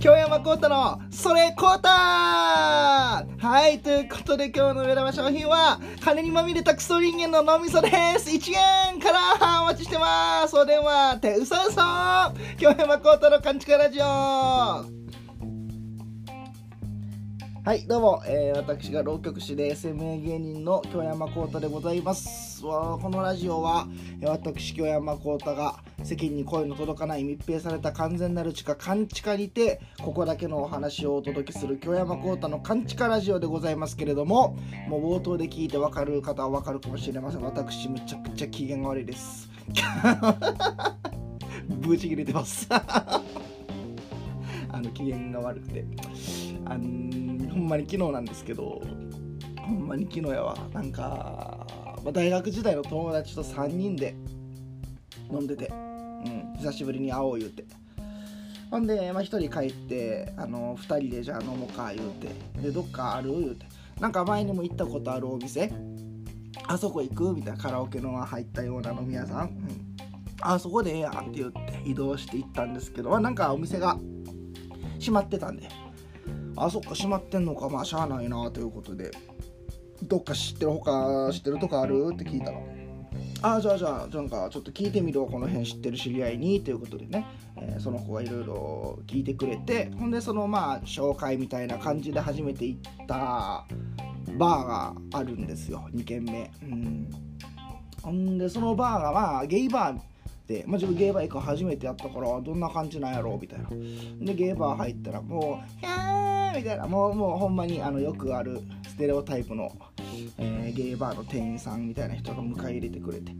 京山幸太のそれ幸太はいということで今日の目玉商品は金にまみれたクソ人間の脳みそです1円からお待ちしてます。お電話手うさうそ京山幸太の勘違いラジオ。はいどうも、えー、私が浪曲師で SMA 芸人の京山幸太でございます。このラジオは私京山幸太が世間に声の届かない密閉された完全なる地下勘地下にてここだけのお話をお届けする京山幸太の勘地下ラジオでございますけれどももう冒頭で聞いて分かる方は分かるかもしれません。私むちゃくちゃ機嫌が悪いです。ブチ切れてます。あの機嫌が悪くて。あのほんまに昨日なんですけどほんまに昨日やわ。なんか、まあ、大学時代の友達と3人で飲んでて、うん、久しぶりに会おう言うて。ほんで、まあ、1人帰ってあの2人でじゃあ飲もうか言うてでどっかある言うて。なんか前にも行ったことあるお店あそこ行くみたいなカラオケの入ったような飲み屋さん、うん、あそこでええやんって言って移動して行ったんですけど、まあ、なんかお店が閉まってたんで。あそっか閉まってんのか。まあしゃあないなということで。どっか知ってるほか知ってるとこある？って聞いたらあじゃあじゃあなんかちょっと聞いてみろこの辺知ってる知り合いにということでね、えー、その子がいろいろ聞いてくれて。ほんでそのまあ紹介みたいな感じで初めて行ったバーがあるんですよ。2軒目。うん。ほんでそのバーがまあゲイバー、まあ、自分ゲイバー行く初めてやったからどんな感じなんやろうみたいなでゲイバー入ったらもう「ヒャー!」みたいなもうもうほんまにあのよくあるステレオタイプの、えー、ゲイバーの店員さんみたいな人が迎え入れてくれて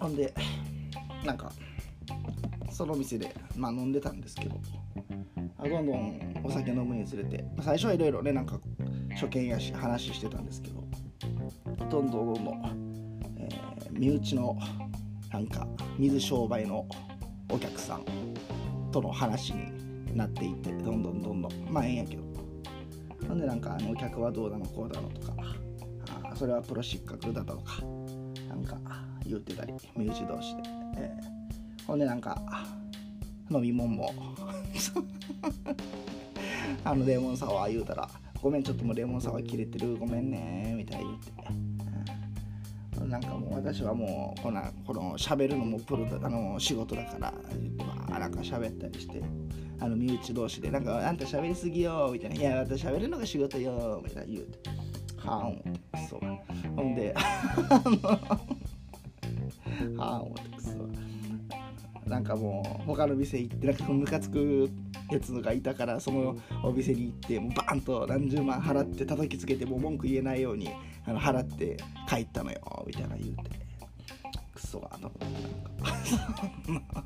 ほんでなんかその店で、まあ、飲んでたんですけどどんどんお酒飲むにつれて最初はいろいろねなんか初見やし話してたんですけどどんどんどんどん、えー、身内のなんか水商売のお客さんとの話になっていってどんどんどんどん。まあええんやけど。ほんでなんかあのお客はどうだのこうだのとか。あそれはプロ失格だとか。なんか言ってたり身内同士で、えー、ほんでなんか飲み物も。あのレモンサワー言うたらごめんちょっともうレモンサワー切れてる。ごめんねみたいに言って。なんかもう私はもうこのこの喋るのもプロだあの仕事だからあなんか喋ったりしてあの身内同士でなんかあんた喋りすぎよみたいな。いや私喋るのが仕事よみたいな言うて。はあ思ってそ。うほんで はあ思ってくそ。なんかもう他の店行ってなんかムカつくやつがいたからそのお店に行ってもうバーンと何十万払って叩きつけてもう文句言えないようにあの払って帰ったのよみたいな言うて。クソがと思って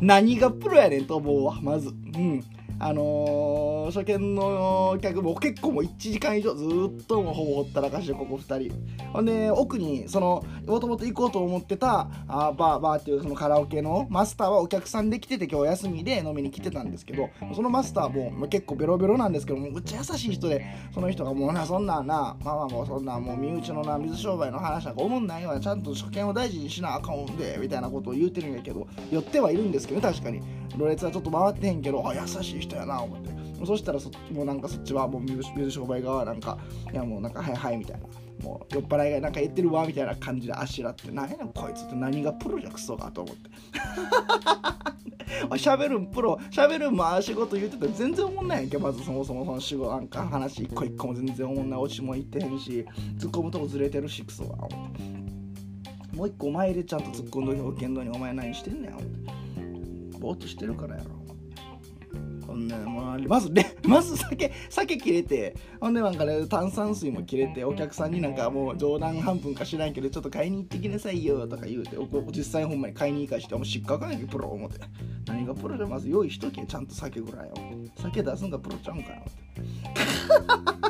何がプロやねんと思うわまず。うんあのー、初見の客も結構もう1時間以上ずっともうほぼほったらかしてここ2人。ほんで奥にそのもともと行こうと思ってたあバーバーっていうそのカラオケのマスターはお客さんで来てて今日休みで飲みに来てたんですけどそのマスターも、結構ベロベロなんですけどもうっちゃ優しい人でその人がもうなそんなんなまあまあもうそんなもう身内のな水商売の話なんか思んないわちゃんと初見を大事にしなあかんでみたいなことを言うてるんやけど寄ってはいるんですけど確かに。ろれつはちょっと回ってへんけどあ優しい人やな思って。そしたらそもうなんかそっちはもう水商売側はなんかいやもうなんかはいはいみたいな。もう酔っ払いがなんか言ってるわみたいな感じであしらって何やねんこいつって何がプロじゃクソかと思って。喋るんプロ喋るんまあ仕事言ってて全然思んないやんけまずそもそもその仕事なんか話一個一個も全然思んないオチも言ってへんし突っ込むとこずれてるしクソは思って。もう一個お前でちゃんと突っ込んどけ保険道にお前何してんねんぼーっとしてるからやろ。ほんでまあまずねまず酒酒切れてほんでなんかね炭酸水も切れてお客さんになんかもう冗談半分か知らんけどちょっと買いに行ってきなさいよとか言うて実際ほんまに買いに行かしてもう失格やんけプロ思って。何がプロじゃまず用意しとけちゃんと酒ぐらいを。酒出すんがプロちゃうんかよって。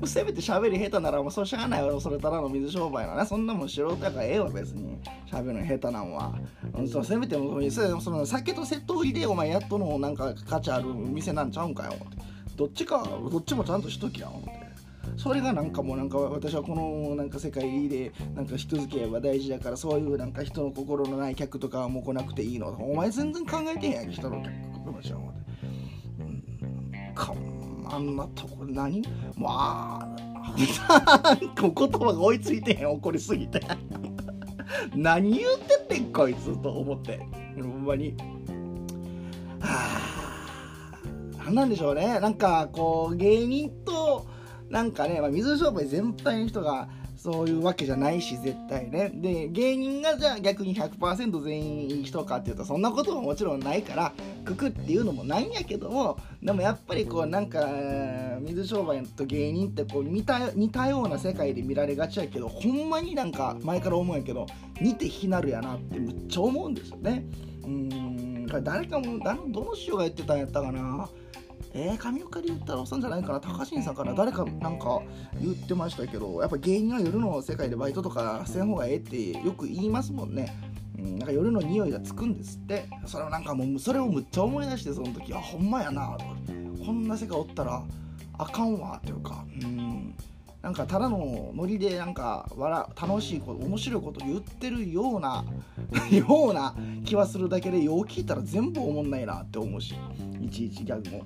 うせめて喋り下手ならもうそうしゃあないわそれただの水商売のね。そんなもん素人やからええわ別に。喋るの下手なんは、うん、そせめてもその酒とセット売りでお前やっとのなんか価値ある店なんちゃうんかよ。思ってどっちかどっちもちゃんとしときや思って。それがなんかもうなんか私はこのなんか世界でなんか人付き合いは大事だからそういうなんか人の心のない客とかはもう来なくていいの。お前全然考えてへんやん人の客の人はうん。かあんなとこ何？もうあ言葉が追いついてへん。怒りすぎて。何言ってんねんこいつと思って。ほんまに。あ何なんでしょうね。なんかこう芸人となんかね、まあ、水商売全体の人がそういうわけじゃないし絶対ね。で芸人がじゃあ逆に100%全員いい人かっていうとそんなことももちろんないからくくっていうのもないんやけどもでもやっぱりこうなんか水商売と芸人ってこう似た似たような世界で見られがちやけどほんまになんか前から思うんやけど似て非なるやなってむっちゃ思うんですよね。うん誰かもどの師匠が言ってたんやったかな。えー、上岡で言ったらおっさんじゃないかな？高新さんから誰かなんか言ってましたけどやっぱ芸人は夜の世界でバイトとかせん方がええってよく言いますもんね。うん、なんか夜の匂いがつくんですって。それをなんかもうそれをむっちゃ思い出してその時あほんまやな。とこんな世界おったらあかんわっていうか。うん。なんかただのノリでなんか笑楽しいこと面白いこと言ってるような ような気はするだけでよう聞いたら全部おもんないなって思うしいちいちギャグも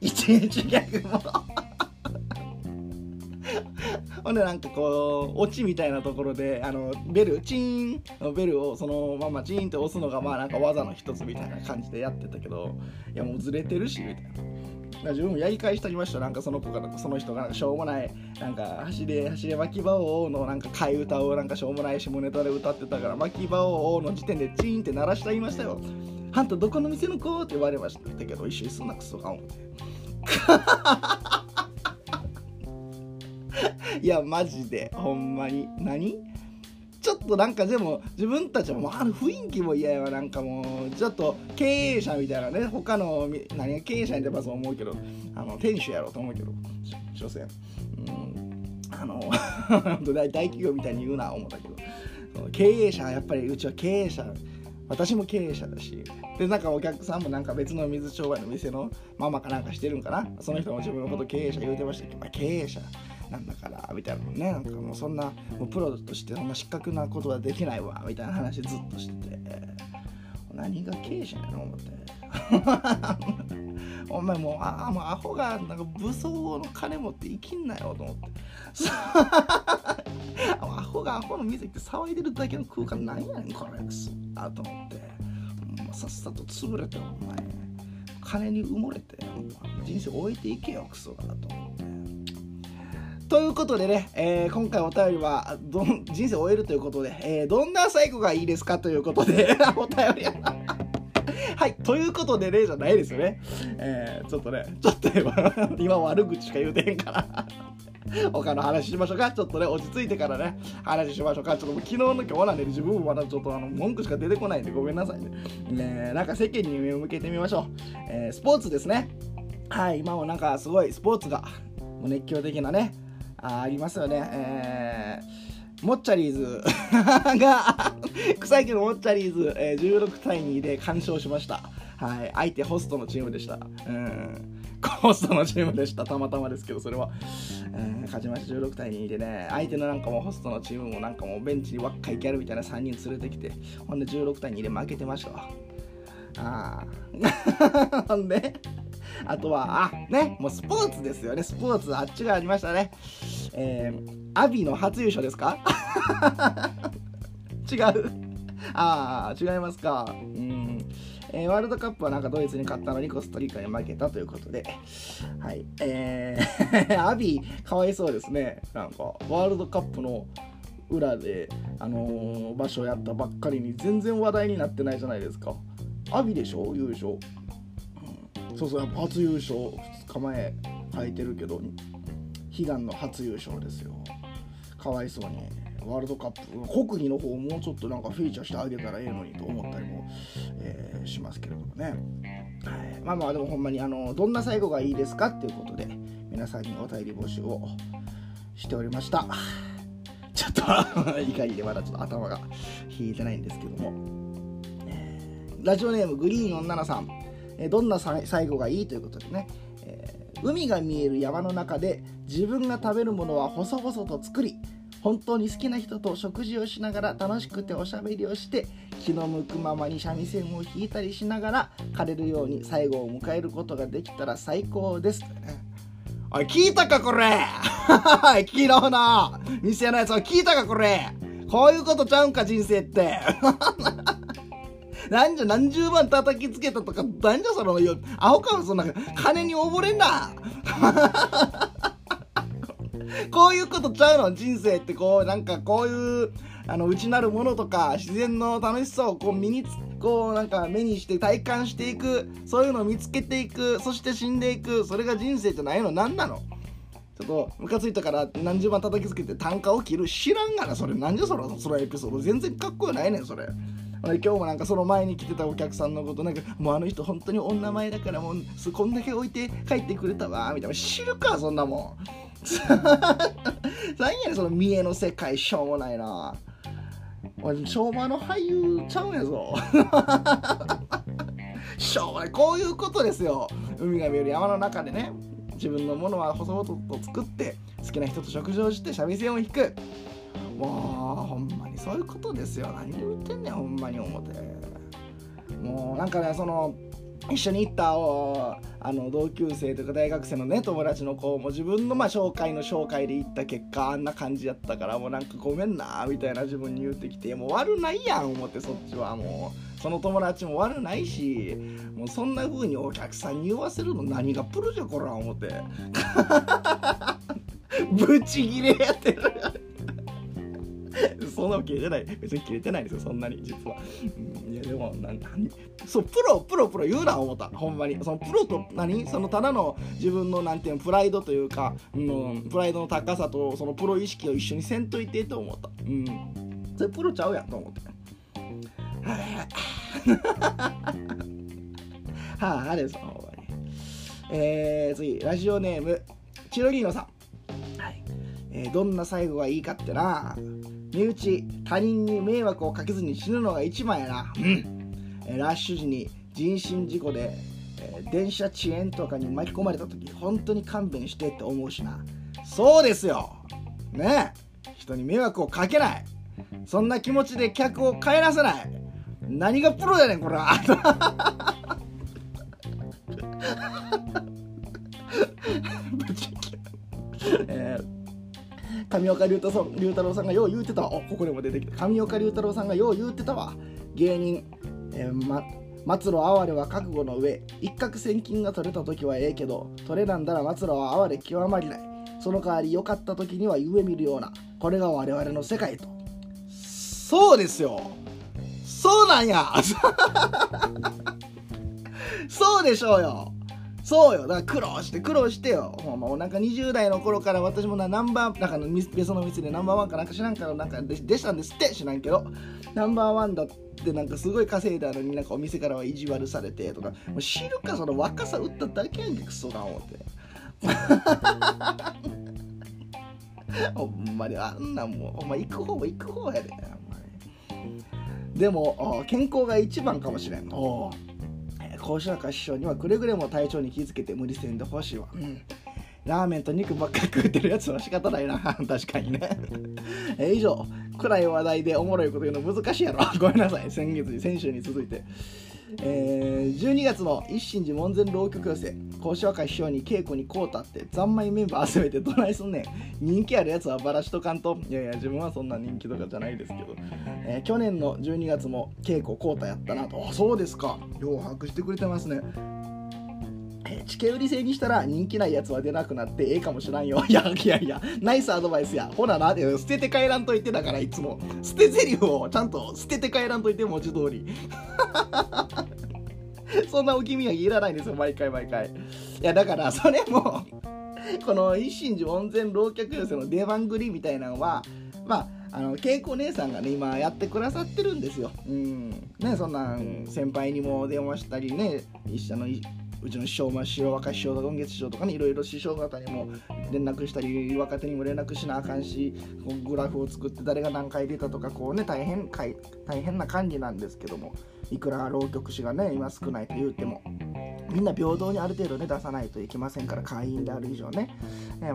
いちいちギャグもほんでなんかこうオチみたいなところであのベルチーンのベルをそのままチーンって押すのがまあなんか技の一つみたいな感じでやってたけどいやもうずれてるしみたいな。自分もやり返してありました。なんかその子がその人がなんかしょうもないなんか走れ走れ巻き場王のなんか替え歌をなんかしょうもない下ネタで歌ってたから巻き場王の時点でチーンって鳴らしてありましたよ。あん。たどこの店の子って言われましたけど一緒にすんなクソが思っていやマジでほんまに。何？ちょっとなんかでも自分たちもあの雰囲気も嫌やわなんかもうちょっと経営者みたいなね他の何が経営者にでもそう思うけどあの店主やろうと思うけど所詮。うん。あの 大企業みたいに言うな思ったけど。経営者やっぱりうちは経営者私も経営者だしでなんかお客さんもなんか別の水商売の店のママかなんかしてるんかな？その人も自分のこと経営者言うてましたけど、経営者なんだからみたいなのね。なんかもうそんなもうプロとしてそんな失格なことはできないわみたいな話ずっとしてて。何が経営者やの？思って。お前もうああもうアホがなんか武装の金持って生きんなよと思って。アホがアホの店って騒いでるだけの空間なんやねんこれ。クソあと思って、さっさと潰れてお前。金に埋もれて人生終えていけよクソだと思って。ということでね、えー、今回お便りはどん人生を終えるということで、えー、どんな最後がいいですかということで お便りはい、ということでね、じゃないですよね。えー、ちょっとね、ちょっと今、今悪口しか言うてへんから 他の話しましょうか。ちょっとね、落ち着いてからね、話しましょうか。ちょっと昨日の今日はね、自分もまだちょっとあの文句しか出てこないんでごめんなさいね。ねなんか世間に目を向けてみましょう。えー、スポーツですね。はい、今もなんかすごいスポーツが熱狂的なね、あありますよね。えー、モッチャリーズ が草野のモッチャリーズ、えー、16対2で完勝しました。はい、相手ホストのチームでした。うんホストのチームでした。たまたまですけど、それは。勝ちました16対2でね、相手のなんかもホストのチームもなんかもうベンチに若いギャルみたいな3人連れてきて、ほんで16対2で負けてました。ああ。ほんで、あとは、あ、ね、もうスポーツですよね。スポーツ、あっちがありましたね。えー、アビの初優勝ですか？違う。ああ、違いますか。うん。えー、ワールドカップはなんかドイツに勝ったのにコスタリカに負けたということで、はい。えー、アビ、かわいそうですね。なんか、ワールドカップの裏で、あのー、場所やったばっかりに全然話題になってないじゃないですか。アビでしょ？優勝。うんそうそうやっぱ初優勝2日前書いてるけど悲願の初優勝ですよ。かわいそうに。ワールドカップ国技の方もうちょっとなんかフィーチャーしてあげたらええのにと思ったりも、えー、しますけれどもね、はい、まあまあでもほんまにあのどんな最後がいいですかっていうことで皆さんにお便り募集をしておりました。ちょっと 怒りでまだちょっと頭が引いてないんですけども、ラジオネームグリーン女のさん。どんな最後がいいということでね、え、海が見える山の中で自分が食べるものは細々と作り本当に好きな人と食事をしながら楽しくておしゃべりをして気の向くままに三味線を弾いたりしながら枯れるように最後を迎えることができたら最高です。おい、聞いたかこれ。昨日の店のやつを聞いたかこれ。こういうことちゃうんか人生って。なんじゃ何十万叩きつけたとか、なんじゃその、アホかそんな、金に溺れんな。こういうことちゃうの？人生ってこうなんかこういうあの内なるものとか自然の楽しさをこう身につこうなんか目にして体感していくそういうのを見つけていくそして死んでいくそれが人生じゃないの？何なの？ちょっとムカついたから何十万叩きつけて単価を切る？知らんがなそれ。何じゃそのそのエピソード。全然かっこよないねんそれ。今日もなんかその前に来てたお客さんのことなんかもうあの人本当に女前だからもうこんだけ置いて帰ってくれたわみたいな。知るかそんなもん。何やねんその見栄の世界しょうもないな。俺昭和の俳優ちゃうんやぞ。しょうもないこういうことですよ。海が見える山の中でね自分のものは細々と作って好きな人と食事をして三味線を弾く。もうほんまにそういうことですよ。何言ってんねんほんまに思って。もうなんかねその一緒に行ったあの同級生とか大学生のね友達の子も自分のまあ紹介の紹介で行った結果あんな感じやったからもうなんかごめんなみたいな自分に言ってきてもう悪ないやん思ってそっちは。もうその友達も悪ないしもうそんな風にお客さんに言わせるの何がプロじゃこら思って。ブチギレやってる。そんな切れてない。別に切れてないですよ、そんなに、実は。うん、いや、でも、な、なそう、プロ、プロ、プロ言うな、思った。ほんまに。そのプロと何、そのただの自分の、なんていうの、プライドというか、うん、プライドの高さと、そのプロ意識を一緒にせんといてと思った。うん。それプロちゃうやんと思って。はあ、はあ、あれです、ほんまに。えー、次、ラジオネーム、チロギーノさん。えー、どんな最後がいいかってな。身内他人に迷惑をかけずに死ぬのが一番やな。うん、えー、ラッシュ時に人身事故で、えー、電車遅延とかに巻き込まれた時本当に勘弁してって思うしな。そうですよ。ね。人に迷惑をかけない。そんな気持ちで客を帰らせない。何がプロやねんこれは。上岡龍太さん龍太郎さんがよう言うてたわ。おここでも出てきた。上岡龍太郎さんがよう言うてたわ。芸人、えー、ま末路哀れは覚悟の上一攫千金が取れた時はええけど取れなんだら末路は哀れ極まりない。その代わり良かった時には夢見るような。これが我々の世界と。そうですよ。そうなんや。そうでしょうよ。そうよ。だから苦労して苦労してよ。ほんま、なんか20代の頃から私もな、ナンバー、なんかの別の店でナンバーワンかなんか知らんからなんかででしたんですって知らんけど、ナンバーワンだってなんかすごい稼いだのになんかお店からは意地悪されてとか、もう知るかその若さ打っただけやんけ、クソが思って。ほんまにあんなもう、ほんま行く方も行く方やで。でも、健康が一番かもしれん。お甲子中師匠にはくれぐれも体調に気づけて無理せんでほしいわ、うん、ラーメンと肉ばっかり食ってるやつは仕方ないな 確かにね。え以上。暗い話題でおもろいこと言うの難しいやろ。ごめんなさい。先月先週に続いてえー、12月の一心寺門前浪曲寄せ講師若い師匠に稽古にこうたって三枚メンバー集めてどないすんねん人気あるやつはバラしとかんといやいや自分はそんな人気とかじゃないですけど、えー、去年の12月も稽古こうたやったなとあそうですかよう把握してくれてますねえチケ売り制にしたら人気ないやつは出なくなってええかもしらんよ。いやいやいや、ナイスアドバイスや。ほなな、捨てて帰らんといてだからいつも。捨て台詞をちゃんと捨てて帰らんといて文字通り。そんなお気味はいらないんですよ、毎回毎回。いや、だからそれもこの一心寺温泉老客寄せの出番繰りみたいなのは、まあ、あの恵子姉さんがね今やってくださってるんですよ。うんねそんなん先輩にも電話したりね一緒のうちの師匠、まあ、白若師匠とか今月師匠とかにいろいろ師匠方にも連絡したり若手にも連絡しなあかんしグラフを作って誰が何回出たとかこうね大変大変な管理なんですけどもいくら浪曲師がね今少ないと言うてもみんな平等にある程度ね出さないといけませんから会員である以上ね。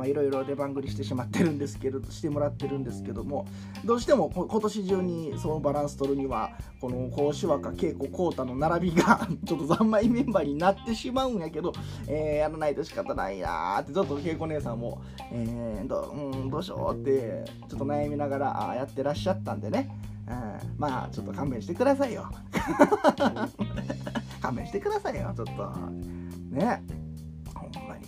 いろいろ出番繰りしてしまってるんですけどしてもらってるんですけどもどうしても今年中にそのバランス取るにはこの講師若稽古浩太の並びが ちょっと三昧メンバーになってしまうんやけど、えー、やらないと仕方ないなーってちょっと稽古姉さんも、えー、ど,、うん、どうしようってちょっと悩みながらあやってらっしゃったんでね、うん、まあちょっと勘弁してくださいよ。勘弁してくださいよちょっと。ね。ほんまに。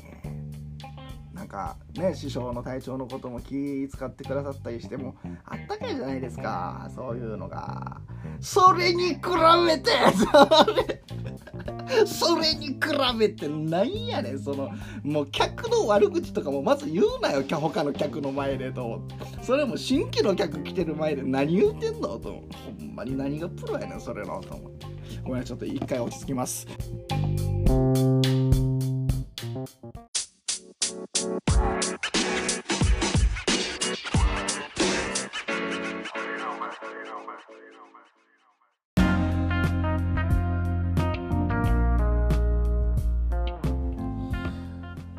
なんかね師匠の体調のことも気使ってくださったりしてもあったかいじゃないですかそういうのが。それに比べてそれ。それに比べてなんやねんそのもう客の悪口とかもまず言うなよ他の客の前でと。それも新規の客来てる前で何言うてんのと。ほんまに何がプロやねんそれのと思って。ごめんちょっと一回落ち着きます。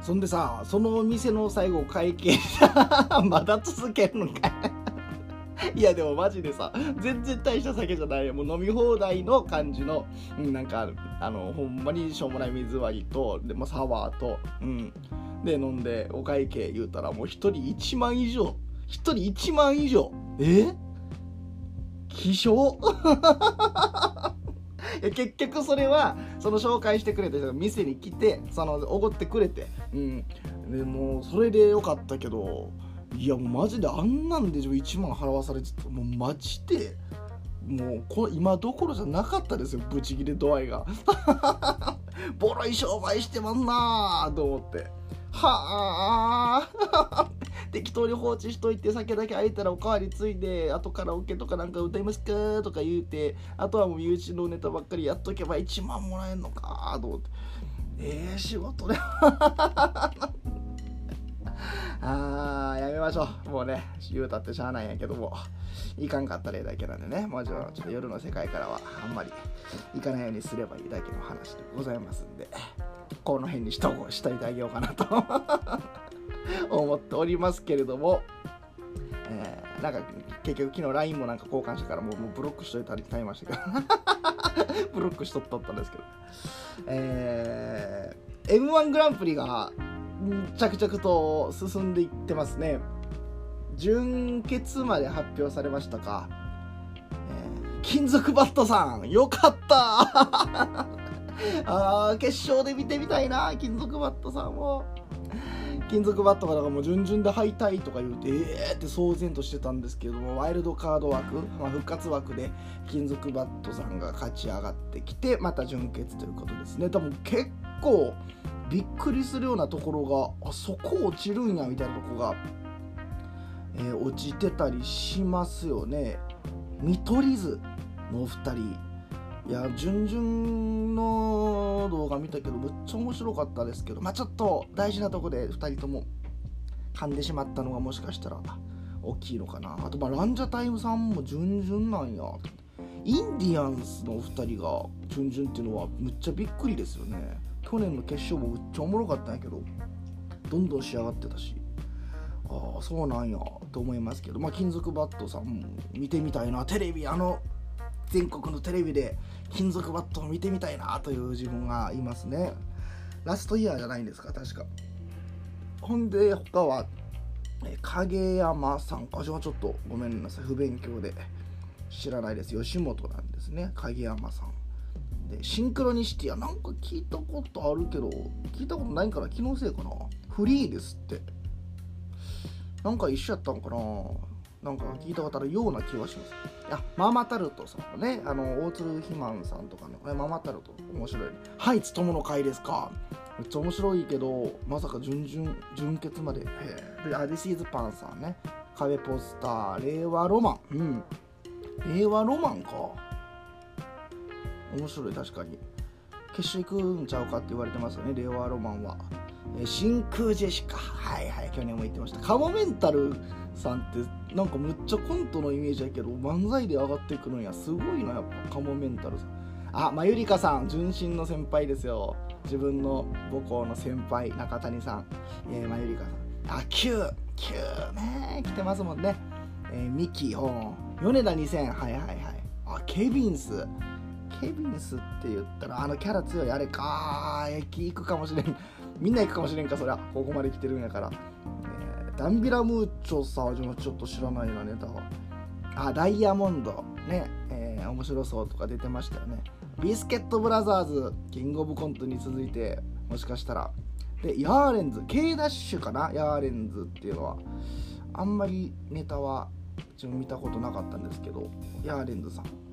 そんでさそのお店の最後会計 まだ続けるのか いやでもマジでさ全然大した酒じゃないよ。もう飲み放題の感じの、うん、なんかあのほんまにしょうもない水割りとでもサワーとうん。で飲んでお会計言うたらもう1人1万以上。1人1万以上。え？希少 結局それはその紹介してくれた人が店に来てそのおごってくれて。うん。でもうそれでよかったけどいやもうマジであんなんで1万払わされてた。もうマジで。もうこ今どころじゃなかったですよブチギレ度合いが。ボロい商売してまんなーと思って。はあ。適当に放置しといて酒だけ空いたらおかわりついで後からオケとかなんか歌いますかとか言うてあとはもう身内のネタばっかりやっとけば1万もらえんのかと思って。ええー、仕事で。あーやめましょう。もうね言うたってしゃあないんやけども。いかんかった例だけなんでね。もちろんちょっと夜の世界からはあんまり行かないようにすればいいだけの話でございますんで。この辺にしとしといてあげようかなと思っておりますけれども、えー、なんか結局昨日 LINE もなんか交換してからもうもうブロックしといたり買いましたけどブロックしとったんですけど。えー、M1 グランプリが着々と進んでいってますね。準決まで発表されましたか、えー、金属バットさんよかった。あ決勝で見てみたいな金属バットさんを。金属バットがだからもう順々で敗退とか言うてええー、って騒然としてたんですけどもワイルドカード枠、まあ、復活枠で金属バットさんが勝ち上がってきてまた準決ということですね。多分結構びっくりするようなところがあそこ落ちるんやみたいなとこが、えー、落ちてたりしますよね。見取り図のお二人。いや順々の動画見たけどむっちゃ面白かったですけど。まあちょっと大事なとこで2人とも噛んでしまったのがもしかしたら大きいのかな。あとまあランジャタイムさんも順々なんや。インディアンスのお二人が順々っていうのはむっちゃびっくりですよね。去年の決勝もめっちゃおもろかったんやけどどんどん仕上がってたし。ああそうなんやと思いますけど。まあ金属バットさんも見てみたいな。テレビあの全国のテレビで金属バットを見てみたいなという自分がいますね。ラストイヤーじゃないんですか確か。ほんで他は影山さん。か私はちょっとごめんなさい。不勉強で知らないです。吉本なんですね。影山さん。でシンクロニシティはなんか聞いたことあるけど聞いたことないから気のせいかな。フリーですって。なんか一緒やったんかな。なんか聞いたことあるような気はします。あママタルトさんねあの大鶴ひまんさんとかねこれママタルト面白い、はいつともの会ですか。めっちゃ面白いけどまさか準々準決まで。でアディシーズパンさんね。壁ポスター令和ロマン。うん。令和ロマンか。面白い確かに。決勝行くんちゃうかって言われてますよね令和ロマンは、真空ジェシカ。はいはい去年も言ってました。カモメンタルさんってなんかむっちゃコントのイメージやけど漫才で上がってくるんやすごいなやっぱカモメンタルさん。あマユリカさん純真の先輩ですよ。自分の母校の先輩中谷さん、え、まゆりかさん。あ Q Q ね来てますもんね、えー、ミキお米田2000はいはいはい。あケビンス。ケビンスって言ったらあのキャラ強いあれか駅行くかもしれん。みんな行くかもしれんかそりゃ。ここまで来てるんやから、えー、ダンビラムーチョさはちょっと知らないなネタは。あダイヤモンドね、えー、面白そうとか出てましたよね。ビスケットブラザーズキングオブコントに続いてもしかしたら。でヤーレンズ K ダッシュかな？ヤーレンズっていうのは。あんまりネタは自分見たことなかったんですけどヤーレンズさん。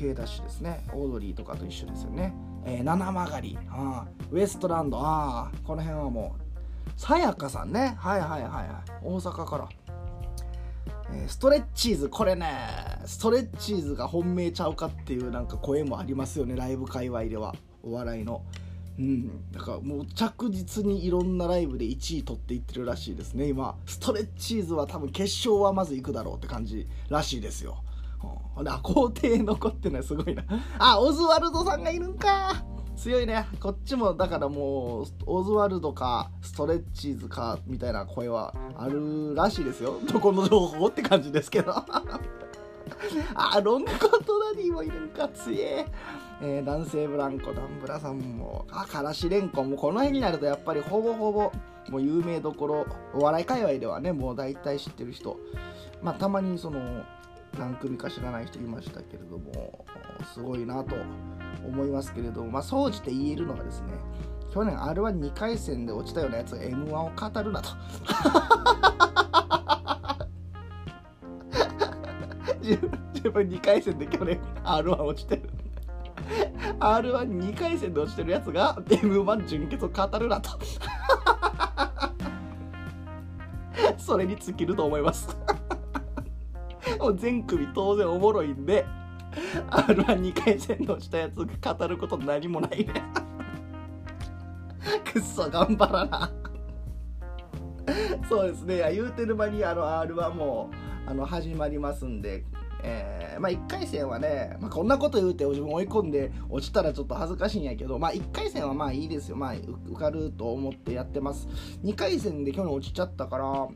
K ダッシュですね。オードリーとかと一緒ですよね、えー、七曲り。あウエストランド。あこの辺はもうさやかさんね。はいはいはいはい。大阪から。えストレッチーズこれね。ストレッチーズが本命ちゃうかっていうなんか声もありますよね。ライブ界隈では。お笑いの。うん。だからもう着実にいろんなライブで1位取っていってるらしいですね。今。ストレッチーズは多分決勝はまず行くだろうって感じらしいですよ。ほん、あ、皇帝残ってのはすごいな。あ、オズワルドさんがいるんか。強いね。こっちも、だからもう、オズワルドか、ストレッチーズか、みたいな声はあるらしいですよ。どこの情報って感じですけど。あ、ロングコートダディもいるんか、強え。え、男性ブランコ、ダンブラさんも、あ、からしれんこも、この辺になるとやっぱりほぼほぼ、もう有名どころ、お笑い界隈ではね、もう大体知ってる人。まあ、たまにその、何組か知らない人いましたけれどもすごいなと思いますけれどもまあ総じて言えるのはですね去年 r 1 2回戦で落ちたようなやつが m 1を語るなと。自分自分2回戦で去年 r 1落ちてる。r 1 2回戦で落ちてるやつが m 1準決を語るなと。それに尽きると思います。も全組当然おもろいんで R12 回戦のしたやつ語ること何もないね くっそ頑張らなそうですね言うてる間にあの R1 もあの始まりますんでえー、まあ1回戦はね、まあ、こんなこと言うて自分追い込んで落ちたらちょっと恥ずかしいんやけど、まあ1回戦はまあいいですよ。まあ受かると思ってやってます。2回戦で去年落ちちゃったから、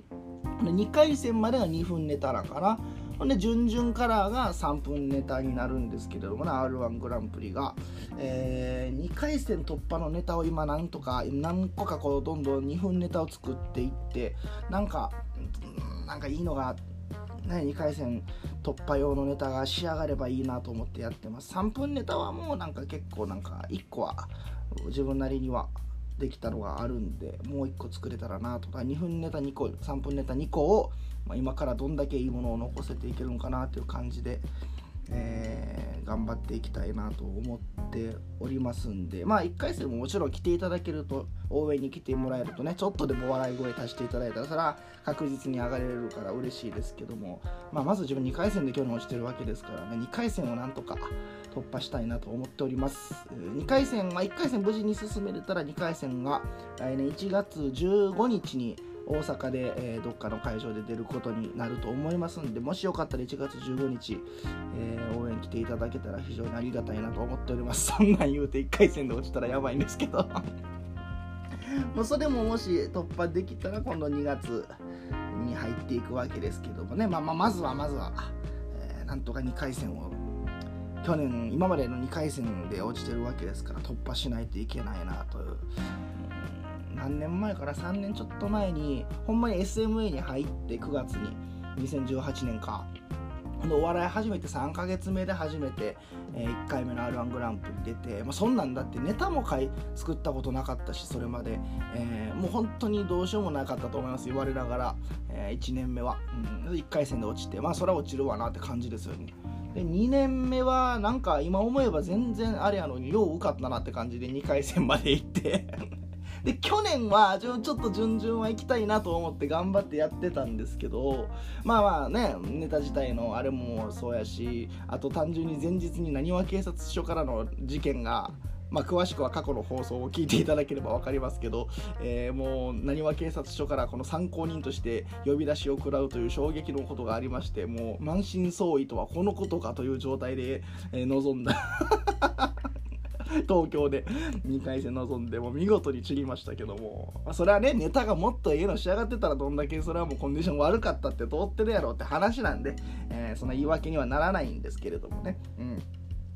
2回戦までが2分ネタだから、ほんで準々カラーが3分ネタになるんですけれどもね r 1グランプリが、えー、2回戦突破のネタを今なんとか何個かこうどんどん2分ネタを作っていってなんかなんかいいのがね、2回戦突破用のネタが仕上がればいいなと思ってやってます。3分ネタはもうなんか結構なんか1個は自分なりにはできたのがあるんでもう1個作れたらなと。か2分ネタ2個3分ネタ2個をまあ、今からどんだけいいものを残せていけるのかなという感じで、えー、頑張っていきたいなと思っておりますんでまあ1回戦ももちろん来ていただけると応援に来てもらえるとねちょっとでも笑い声足していただいたらそれは確実に上がれるから嬉しいですけども、まあ、まず自分2回戦で今日に落ちてるわけですからね2回戦をなんとか突破したいなと思っております。2回戦は1回戦無事に進めれたら2回戦が来年1月15日に大阪で、えー、どっかの会場で出ることになると思いますんでもしよかったら1月15日、えー、応援来ていただけたら非常にありがたいなと思っております。そんなん言うて1回戦で落ちたらやばいんですけど。もうそれももし突破できたら今度2月に入っていくわけですけどもね、まあ、まあまずはまずは、えー、なんとか2回戦を去年今までの2回戦で落ちてるわけですから突破しないといけないなという、何年前から3年ちょっと前にほんまに SMA に入って9月に2018年か。お笑い始めて3ヶ月目で初めて、えー、1回目の r 1グランプリ出て、まあ、そんなんだってネタも買い作ったことなかったしそれまで、えー、もう本当にどうしようもなかったと思います言われながら、えー、1年目は、うん、1回戦で落ちてまあそれは落ちるわなって感じですよね。で2年目はなんか今思えば全然あれやのによう受かったなって感じで2回戦まで行って。で去年はちょっと順々は行きたいなと思って頑張ってやってたんですけどまあまあねネタ自体のあれもそうやしあと単純に前日になにわ警察署からの事件がまあ、詳しくは過去の放送を聞いていただければ分かりますけど、えー、もう、なにわ警察署からこの参考人として呼び出しを食らうという衝撃のことがありまして、もう、満身創痍とはこのことかという状態で、えー、臨んだ。東京で2回戦臨んでも見事に散りましたけども、ま、それはねネタがもっとええの仕上がってたらどんだけそれはもうコンディション悪かったって通ってるやろって話なんで、えー、そんな言い訳にはならないんですけれどもね、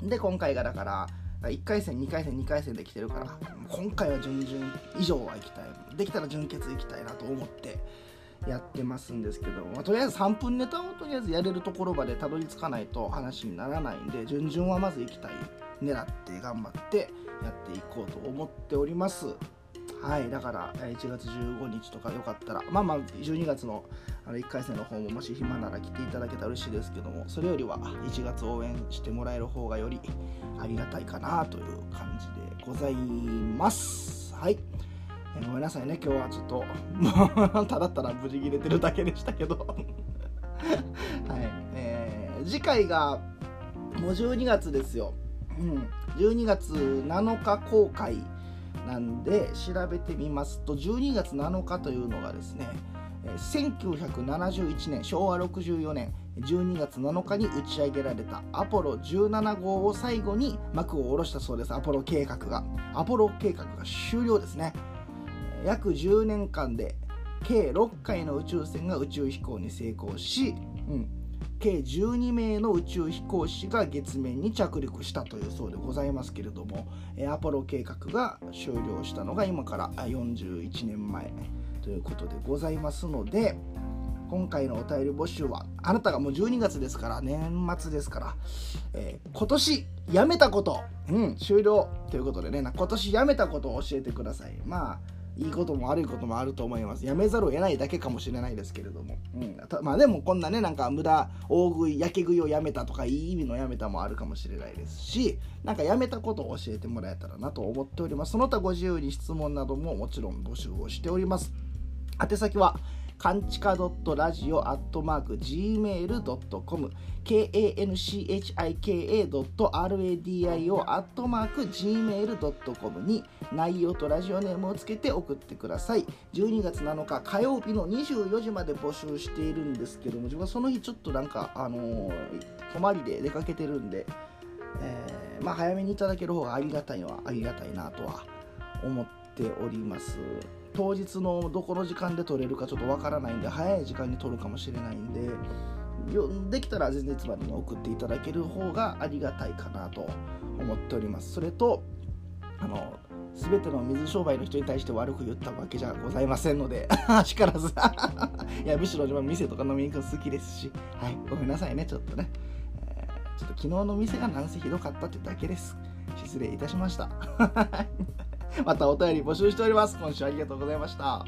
うん、で今回がだから1回戦2回戦2回戦で来てるから今回は準々以上は行きたい。できたら準決行きたいなと思ってやってますんですけど、まあ、とりあえず3分ネタをとりあえずやれるところまでたどり着かないと話にならないんで準々はまず行きたい狙って頑張ってやっていこうと思っております。はいだから1月15日とかよかったらまあまあ12月のあの1回戦の方ももし暇なら来ていただけたら嬉しいですけどもそれよりは1月応援してもらえる方がよりありがたいかなという感じでございます。はい。えごめんなさいね今日はちょっともうただただ無事切れてるだけでしたけど。はい、えー、次回がもう12月ですよ、うん、12月7日公開なんで調べてみますと12月7日というのがですね1971年昭和64年12月7日に打ち上げられたアポロ17号を最後に幕を下ろしたそうです。アポロ計画が。アポロ計画が終了ですね。約10年間で計6回の宇宙船が宇宙飛行に成功し、うん、計12名の宇宙飛行士が月面に着陸したというそうでございますけれどもアポロ計画が終了したのが今から41年前ということでございますので今回のお便り募集はあなたがもう12月ですから年末ですから、えー、今年やめたこと、うん、終了ということでね今年やめたことを教えてください。まあいいことも悪いこともあると思います。やめざるを得ないだけかもしれないですけれども。うん、まあでもこんなね、なんか無駄、大食い、焼け食いをやめたとか、いい意味のやめたもあるかもしれないですし、なんかやめたことを教えてもらえたらなと思っております。その他ご自由に質問などももちろん募集をしております。宛先は、かんちか .radio.gmail.com kanchika.radio.gmail.com に内容とラジオネームをつけて送ってください。12月7日火曜日の24時まで募集しているんですけども自分はその日ちょっとなんかあのー、泊まりで出かけてるんで、えー、まあ早めにいただける方がありがたいのはありがたいなとは思っております。当日のどこの時間で撮れるかちょっとわからないんで早い時間に撮るかもしれないんでできたら前日までに送っていただける方がありがたいかなと思っております。それとあの全ての水商売の人に対して悪く言ったわけじゃございませんので あしからず。いやむしろ自分店とか飲みに行くの好きですし。はいごめんなさいねちょっとね、えー、ちょっと昨日の店がなんせひどかったってだけです。失礼いたしました。またお便り募集しております。今週ありがとうございました。